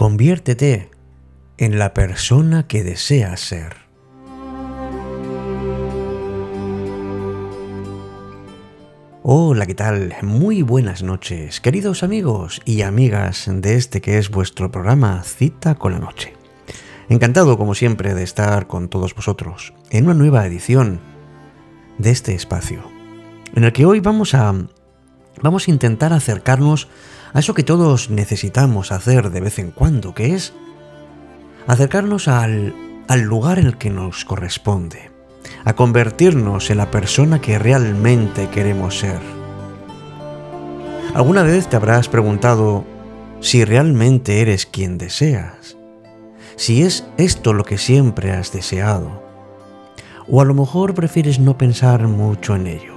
Conviértete en la persona que deseas ser. Hola, ¿qué tal? Muy buenas noches, queridos amigos y amigas de este que es vuestro programa Cita con la Noche. Encantado, como siempre, de estar con todos vosotros en una nueva edición de este espacio, en el que hoy vamos a, vamos a intentar acercarnos a eso que todos necesitamos hacer de vez en cuando, que es acercarnos al, lugar en el que nos corresponde, a convertirnos en la persona que realmente queremos ser. ¿Alguna vez te habrás preguntado si realmente eres quien deseas? Si es esto lo que siempre has deseado. O a lo mejor prefieres no pensar mucho en ello.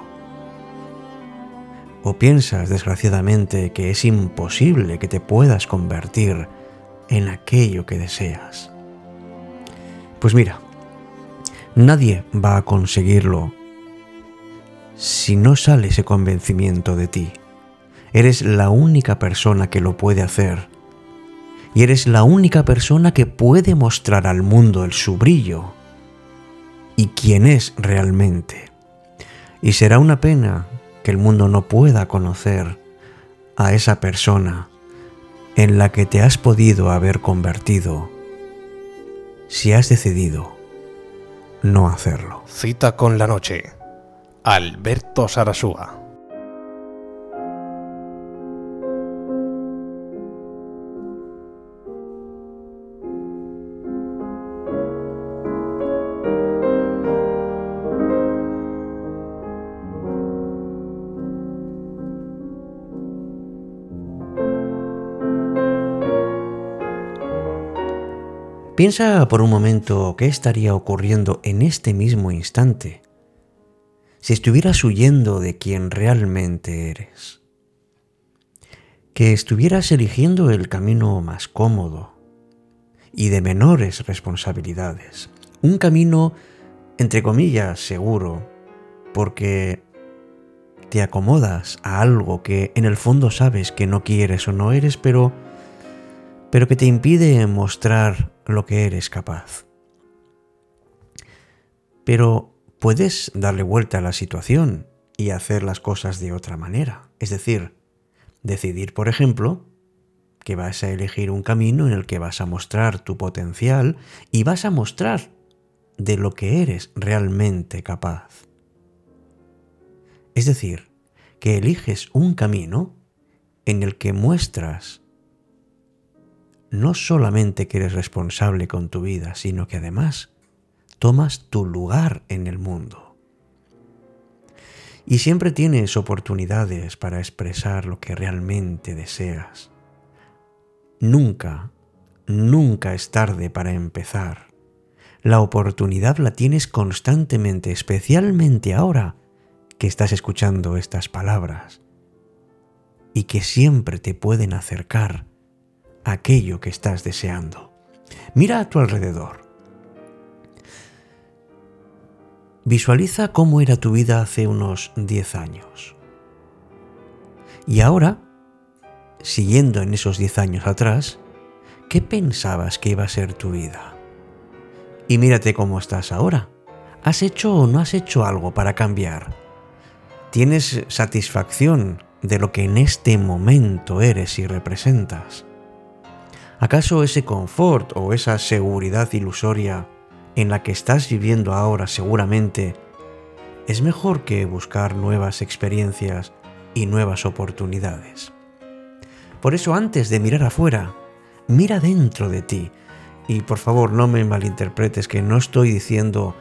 O piensas, desgraciadamente, que es imposible que te puedas convertir en aquello que deseas. Pues mira, nadie va a conseguirlo si no sale ese convencimiento de ti. Eres la única persona que lo puede hacer. Y eres la única persona que puede mostrar al mundo el su brillo y quién es realmente. Y será una pena que el mundo no pueda conocer a esa persona en la que te has podido haber convertido si has decidido no hacerlo. Cita con la noche. Alberto Sarasúa. Piensa por un momento qué estaría ocurriendo en este mismo instante si estuvieras huyendo de quien realmente eres. Que estuvieras eligiendo el camino más cómodo y de menores responsabilidades. Un camino, entre comillas, seguro, porque te acomodas a algo que en el fondo sabes que no quieres o no eres, pero, pero que te impide mostrar lo que eres capaz. Pero puedes darle vuelta a la situación y hacer las cosas de otra manera. Es decir, decidir, por ejemplo, que vas a elegir un camino en el que vas a mostrar tu potencial y vas a mostrar de lo que eres realmente capaz. Es decir, que eliges un camino en el que muestras no solamente que eres responsable con tu vida, sino que además tomas tu lugar en el mundo. Y siempre tienes oportunidades para expresar lo que realmente deseas. Nunca, nunca es tarde para empezar. La oportunidad la tienes constantemente, especialmente ahora que estás escuchando estas palabras y que siempre te pueden acercar aquello que estás deseando. Mira a tu alrededor. Visualiza cómo era tu vida hace unos 10 años. Y ahora, siguiendo en esos 10 años atrás, ¿qué pensabas que iba a ser tu vida? Y mírate cómo estás ahora. ¿Has hecho o no has hecho algo para cambiar? ¿Tienes satisfacción de lo que en este momento eres y representas? ¿Acaso ese confort o esa seguridad ilusoria en la que estás viviendo ahora seguramente es mejor que buscar nuevas experiencias y nuevas oportunidades? Por eso antes de mirar afuera, mira dentro de ti. Y por favor no me malinterpretes que no estoy diciendo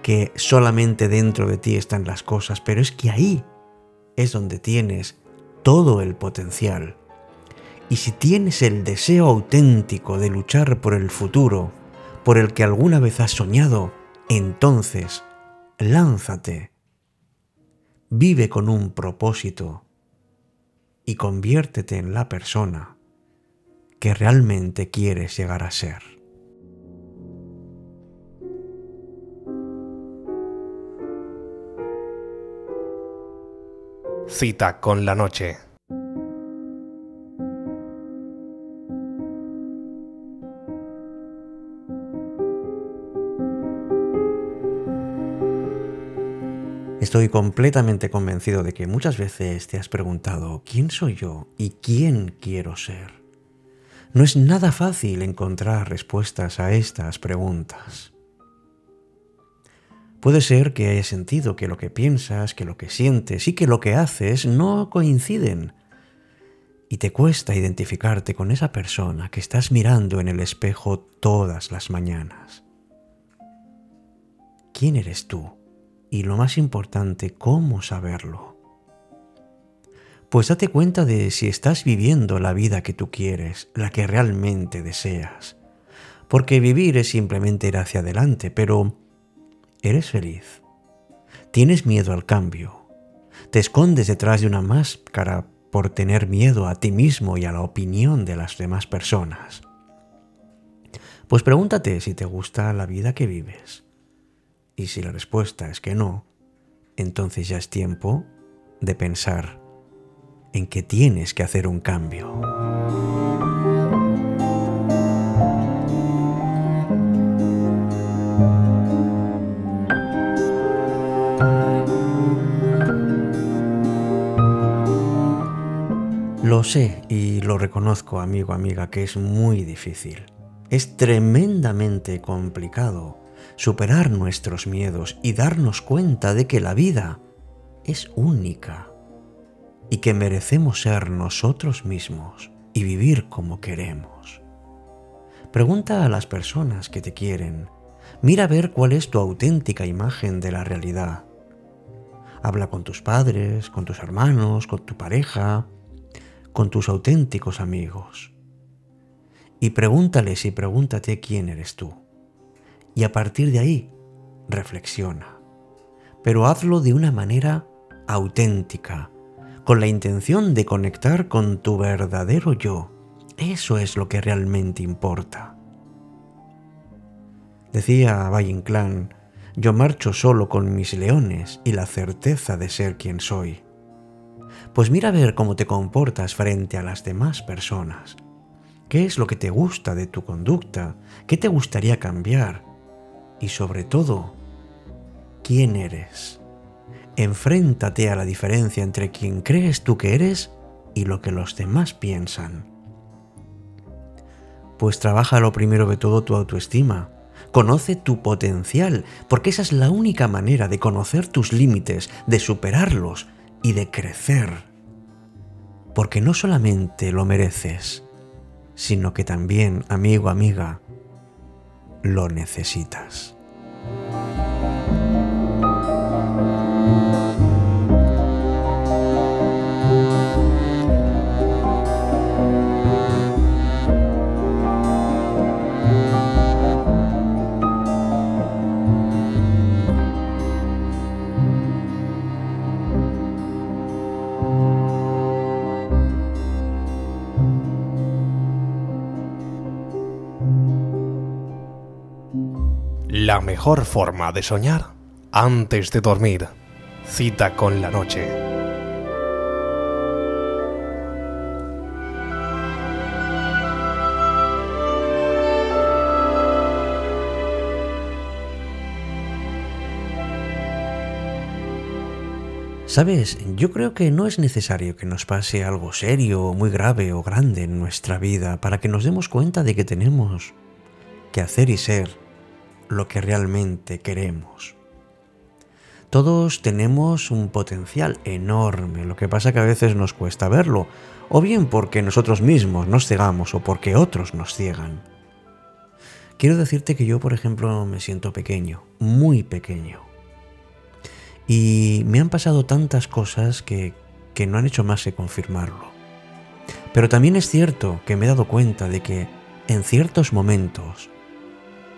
que solamente dentro de ti están las cosas, pero es que ahí es donde tienes todo el potencial y si tienes el deseo auténtico de luchar por el futuro, por el que alguna vez has soñado, entonces lánzate. Vive con un propósito y conviértete en la persona que realmente quieres llegar a ser. Cita con la noche. Estoy completamente convencido de que muchas veces te has preguntado ¿quién soy yo y quién quiero ser? No es nada fácil encontrar respuestas a estas preguntas. Puede ser que hayas sentido que lo que piensas, que lo que sientes y que lo que haces no coinciden y te cuesta identificarte con esa persona que estás mirando en el espejo todas las mañanas. ¿Quién eres tú? Y lo más importante, ¿cómo saberlo? Pues date cuenta de si estás viviendo la vida que tú quieres, la que realmente deseas. Porque vivir es simplemente ir hacia adelante, pero ¿eres feliz? ¿Tienes miedo al cambio? ¿Te escondes detrás de una máscara por tener miedo a ti mismo y a la opinión de las demás personas? Pues pregúntate si te gusta la vida que vives. Y si la respuesta es que no, entonces ya es tiempo de pensar en que tienes que hacer un cambio. Lo sé y lo reconozco, amigo, amiga, que es muy difícil. Es tremendamente complicado superar nuestros miedos y darnos cuenta de que la vida es única y que merecemos ser nosotros mismos y vivir como queremos. Pregunta a las personas que te quieren. Mira a ver cuál es tu auténtica imagen de la realidad. Habla con tus padres, con tus hermanos, con tu pareja, con tus auténticos amigos. Y pregúntales y pregúntate quién eres tú. Y a partir de ahí, reflexiona. Pero hazlo de una manera auténtica, con la intención de conectar con tu verdadero yo. Eso es lo que realmente importa. Decía Valle Inclán, yo marcho solo con mis leones y la certeza de ser quien soy. Pues mira a ver cómo te comportas frente a las demás personas. ¿Qué es lo que te gusta de tu conducta? ¿Qué te gustaría cambiar? Y sobre todo, ¿quién eres? Enfréntate a la diferencia entre quien crees tú que eres y lo que los demás piensan. Pues trabaja lo primero de todo tu autoestima. Conoce tu potencial, porque esa es la única manera de conocer tus límites, de superarlos y de crecer. Porque no solamente lo mereces, sino que también, amigo, amiga, lo necesitas. La mejor forma de soñar antes de dormir. Cita con la noche. Sabes, yo creo que no es necesario que nos pase algo serio, muy grave o grande en nuestra vida para que nos demos cuenta de que tenemos que hacer y ser lo que realmente queremos. Todos tenemos un potencial enorme, lo que pasa que a veces nos cuesta verlo, o bien porque nosotros mismos nos cegamos o porque otros nos ciegan. Quiero decirte que yo, por ejemplo, me siento pequeño, muy pequeño. Y me han pasado tantas cosas que, que no han hecho más que confirmarlo. Pero también es cierto que me he dado cuenta de que en ciertos momentos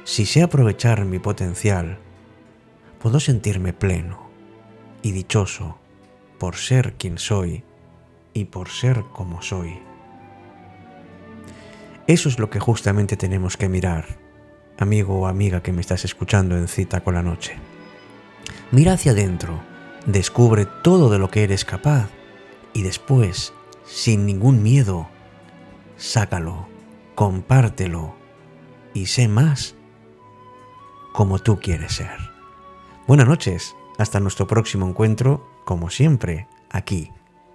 si sé aprovechar mi potencial, puedo sentirme pleno y dichoso por ser quien soy y por ser como soy. Eso es lo que justamente tenemos que mirar, amigo o amiga que me estás escuchando en cita con la noche. Mira hacia adentro, descubre todo de lo que eres capaz y después, sin ningún miedo, sácalo, compártelo y sé más como tú quieres ser. Buenas noches, Hasta nuestro próximo encuentro, como siempre, aquí,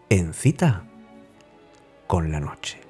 en cita con la noche.